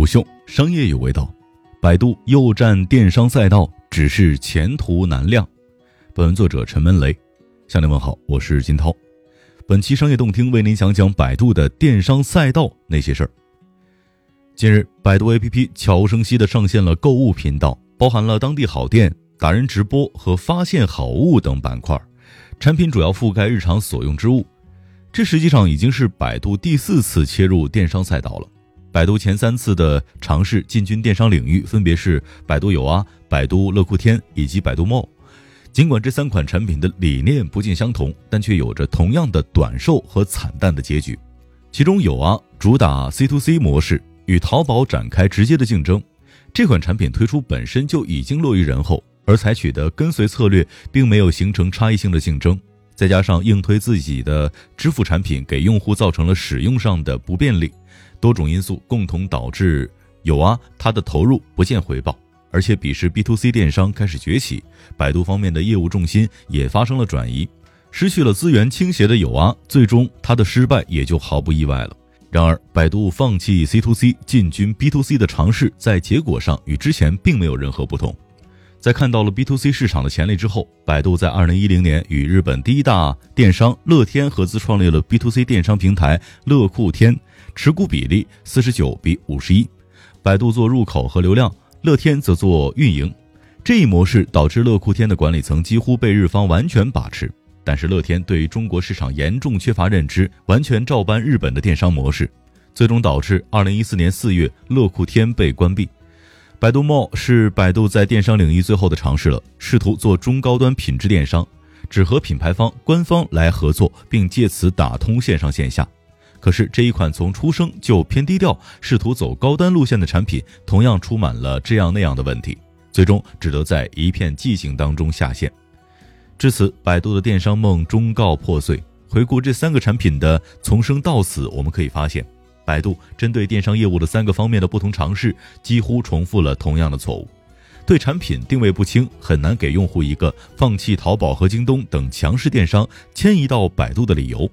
虎嗅，商业有味道。百度又战电商赛道，只是前途难料。本文作者陈文雷，向您问好，我是金涛。本期商业动听为您讲讲百度的电商赛道那些事儿。近日，百度 APP 悄无声息地上线了购物频道，包含了当地好店、达人直播和发现好物等板块，产品主要覆盖日常所用之物。这实际上已经是百度第四次切入电商赛道了。百度前三次的尝试进军电商领域，分别是百度有啊、百度乐酷天以及百度 m o。尽管这三款产品的理念不尽相同，但却有着同样的短寿和惨淡的结局。其中有啊，主打 C to C 模式，与淘宝展开直接的竞争。这款产品推出本身就已经落于人后，而采取的跟随策略并没有形成差异性的竞争。再加上硬推自己的支付产品，给用户造成了使用上的不便利。多种因素共同导致有啊，它的投入不见回报，而且彼时 B to C 电商开始崛起，百度方面的业务重心也发生了转移，失去了资源倾斜的有啊，最终它的失败也就毫不意外了。然而，百度放弃 C to C 进军 B to C 的尝试，在结果上与之前并没有任何不同。在看到了 B to C 市场的潜力之后，百度在二零一零年与日本第一大电商乐天合资创立了 B to C 电商平台乐酷天。持股比例四十九比五十一，百度做入口和流量，乐天则做运营。这一模式导致乐酷天的管理层几乎被日方完全把持，但是乐天对于中国市场严重缺乏认知，完全照搬日本的电商模式，最终导致二零一四年四月乐酷天被关闭。百度 Mall 是百度在电商领域最后的尝试了，试图做中高端品质电商，只和品牌方、官方来合作，并借此打通线上线下。可是这一款从出生就偏低调、试图走高端路线的产品，同样充满了这样那样的问题，最终只得在一片寂静当中下线。至此，百度的电商梦终告破碎。回顾这三个产品的从生到死，我们可以发现，百度针对电商业务的三个方面的不同尝试，几乎重复了同样的错误：对产品定位不清，很难给用户一个放弃淘宝和京东等强势电商，迁移到百度的理由。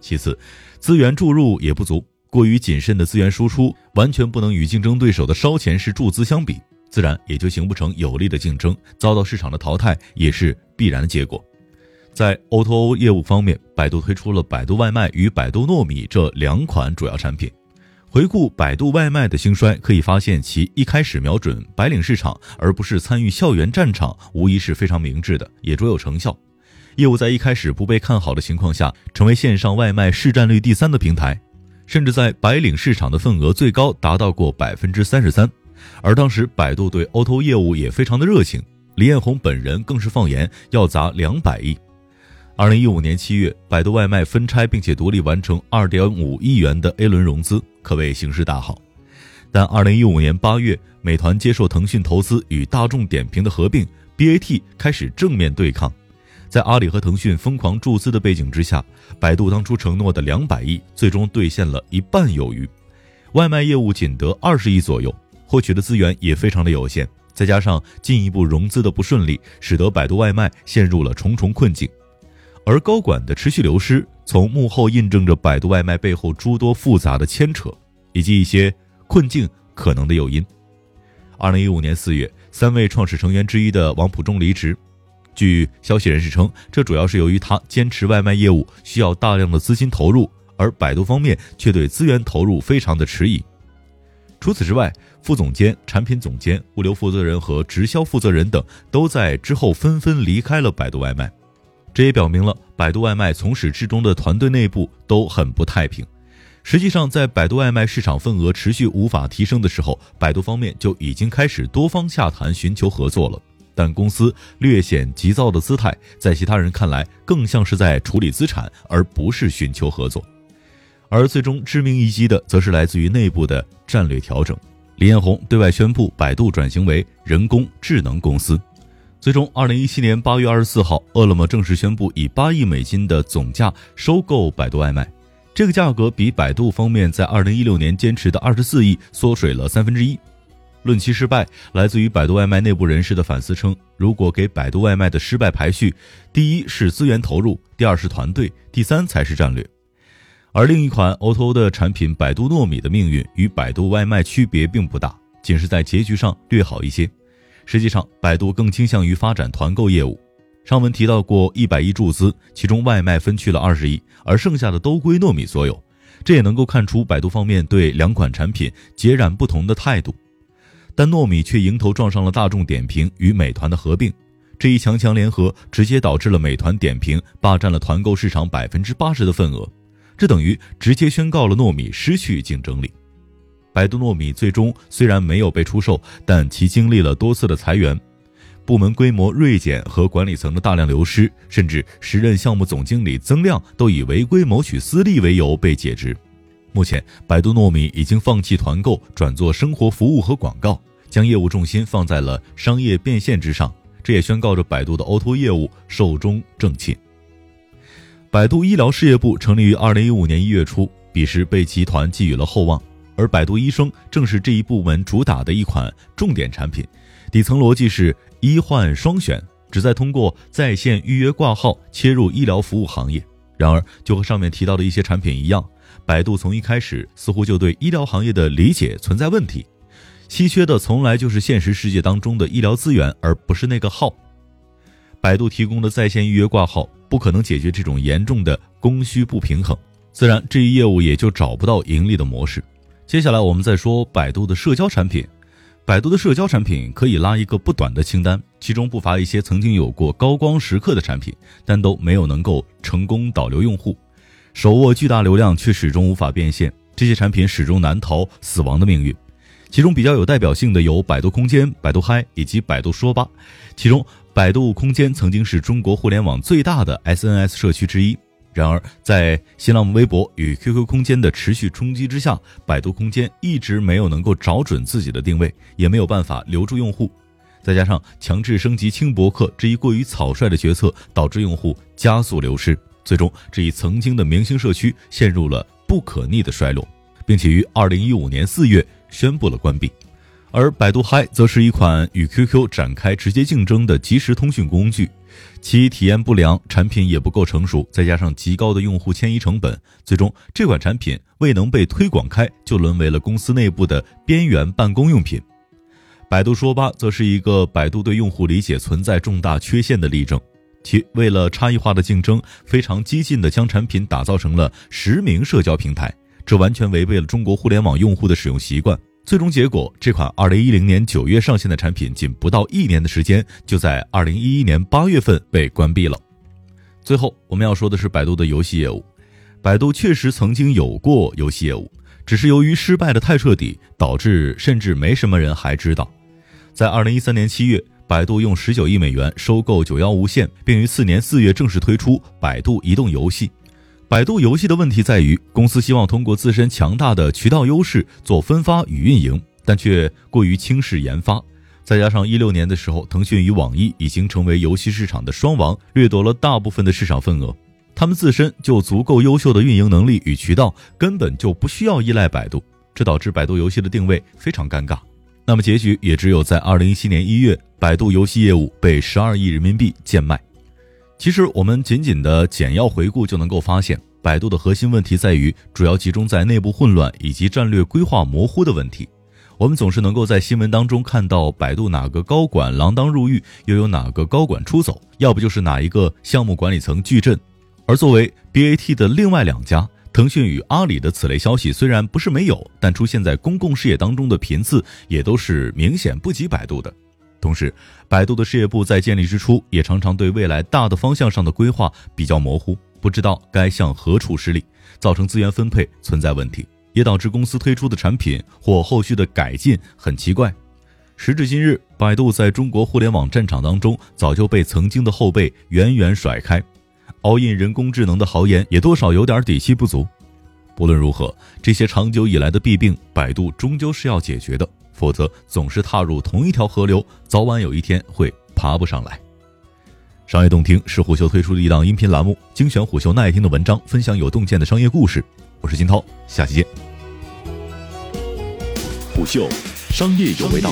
其次，资源注入也不足，过于谨慎的资源输出完全不能与竞争对手的烧钱式注资相比，自然也就形不成有力的竞争，遭到市场的淘汰也是必然的结果。在 O2O O 业务方面，百度推出了百度外卖与百度糯米这两款主要产品。回顾百度外卖的兴衰，可以发现其一开始瞄准白领市场，而不是参与校园战场，无疑是非常明智的，也卓有成效。业务在一开始不被看好的情况下，成为线上外卖市占率第三的平台，甚至在白领市场的份额最高达到过百分之三十三。而当时百度对 O2O 业务也非常的热情，李彦宏本人更是放言要砸两百亿。二零一五年七月，百度外卖分拆并且独立完成二点五亿元的 A 轮融资，可谓形势大好。但二零一五年八月，美团接受腾讯投资与大众点评的合并，BAT 开始正面对抗。在阿里和腾讯疯狂注资的背景之下，百度当初承诺的两百亿最终兑现了一半有余，外卖业务仅得二十亿左右，获取的资源也非常的有限，再加上进一步融资的不顺利，使得百度外卖陷入了重重困境。而高管的持续流失，从幕后印证着百度外卖背后诸多复杂的牵扯，以及一些困境可能的诱因。二零一五年四月，三位创始成员之一的王普忠离职。据消息人士称，这主要是由于他坚持外卖业务需要大量的资金投入，而百度方面却对资源投入非常的迟疑。除此之外，副总监、产品总监、物流负责人和直销负责人等都在之后纷纷离开了百度外卖，这也表明了百度外卖从始至终的团队内部都很不太平。实际上，在百度外卖市场份额持续无法提升的时候，百度方面就已经开始多方洽谈寻求合作了。但公司略显急躁的姿态，在其他人看来更像是在处理资产，而不是寻求合作。而最终致命一击的，则是来自于内部的战略调整。李彦宏对外宣布，百度转型为人工智能公司。最终，二零一七年八月二十四号，饿了么正式宣布以八亿美金的总价收购百度外卖。这个价格比百度方面在二零一六年坚持的二十四亿缩水了三分之一。论其失败，来自于百度外卖内部人士的反思称，如果给百度外卖的失败排序，第一是资源投入，第二是团队，第三才是战略。而另一款 O2O 的产品百度糯米的命运与百度外卖区别并不大，仅是在结局上略好一些。实际上，百度更倾向于发展团购业务。上文提到过一百亿注资，其中外卖分去了二十亿，而剩下的都归糯米所有。这也能够看出百度方面对两款产品截然不同的态度。但糯米却迎头撞上了大众点评与美团的合并，这一强强联合直接导致了美团点评霸占了团购市场百分之八十的份额，这等于直接宣告了糯米失去竞争力。百度糯米最终虽然没有被出售，但其经历了多次的裁员。部门规模锐减和管理层的大量流失，甚至时任项目总经理曾亮都以违规谋取私利为由被解职。目前，百度糯米已经放弃团购，转做生活服务和广告，将业务重心放在了商业变现之上。这也宣告着百度的 O2O 业务寿终正寝。百度医疗事业部成立于二零一五年一月初，彼时被集团寄予了厚望，而百度医生正是这一部门主打的一款重点产品。底层逻辑是医患双选，旨在通过在线预约挂号切入医疗服务行业。然而，就和上面提到的一些产品一样，百度从一开始似乎就对医疗行业的理解存在问题。稀缺的从来就是现实世界当中的医疗资源，而不是那个号。百度提供的在线预约挂号不可能解决这种严重的供需不平衡，自然这一业务也就找不到盈利的模式。接下来，我们再说百度的社交产品。百度的社交产品可以拉一个不短的清单，其中不乏一些曾经有过高光时刻的产品，但都没有能够成功导流用户，手握巨大流量却始终无法变现，这些产品始终难逃死亡的命运。其中比较有代表性的有百度空间、百度嗨以及百度说吧。其中，百度空间曾经是中国互联网最大的 SNS 社区之一。然而，在新浪微博与 QQ 空间的持续冲击之下，百度空间一直没有能够找准自己的定位，也没有办法留住用户。再加上强制升级轻博客这一过于草率的决策，导致用户加速流失，最终这一曾经的明星社区陷入了不可逆的衰落，并且于二零一五年四月宣布了关闭。而百度嗨则是一款与 QQ 展开直接竞争的即时通讯工具。其体验不良，产品也不够成熟，再加上极高的用户迁移成本，最终这款产品未能被推广开，就沦为了公司内部的边缘办公用品。百度说吧，则是一个百度对用户理解存在重大缺陷的例证，其为了差异化的竞争，非常激进地将产品打造成了实名社交平台，这完全违背了中国互联网用户的使用习惯。最终结果，这款二零一零年九月上线的产品，仅不到一年的时间，就在二零一一年八月份被关闭了。最后，我们要说的是百度的游戏业务。百度确实曾经有过游戏业务，只是由于失败的太彻底，导致甚至没什么人还知道。在二零一三年七月，百度用十九亿美元收购九幺无线，并于次年四月正式推出百度移动游戏。百度游戏的问题在于，公司希望通过自身强大的渠道优势做分发与运营，但却过于轻视研发。再加上一六年的时候，腾讯与网易已经成为游戏市场的双王，掠夺了大部分的市场份额，他们自身就足够优秀的运营能力与渠道，根本就不需要依赖百度。这导致百度游戏的定位非常尴尬。那么结局也只有在二零一七年一月，百度游戏业务被十二亿人民币贱卖。其实我们仅仅的简要回顾就能够发现，百度的核心问题在于主要集中在内部混乱以及战略规划模糊的问题。我们总是能够在新闻当中看到百度哪个高管锒铛入狱，又有哪个高管出走，要不就是哪一个项目管理层巨震。而作为 BAT 的另外两家，腾讯与阿里的此类消息虽然不是没有，但出现在公共视野当中的频次也都是明显不及百度的。同时，百度的事业部在建立之初，也常常对未来大的方向上的规划比较模糊，不知道该向何处施力，造成资源分配存在问题，也导致公司推出的产品或后续的改进很奇怪。时至今日，百度在中国互联网战场当中早就被曾经的后辈远远甩开，all in 人工智能的豪言也多少有点底气不足。不论如何，这些长久以来的弊病，百度终究是要解决的。否则，总是踏入同一条河流，早晚有一天会爬不上来。商业洞听是虎嗅推出的一档音频栏目，精选虎嗅耐听的文章，分享有洞见的商业故事。我是金涛，下期见。虎嗅，商业有味道。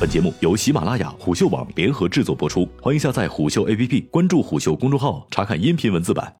本节目由喜马拉雅、虎嗅网联合制作播出，欢迎下载虎嗅 APP，关注虎嗅公众号，查看音频文字版。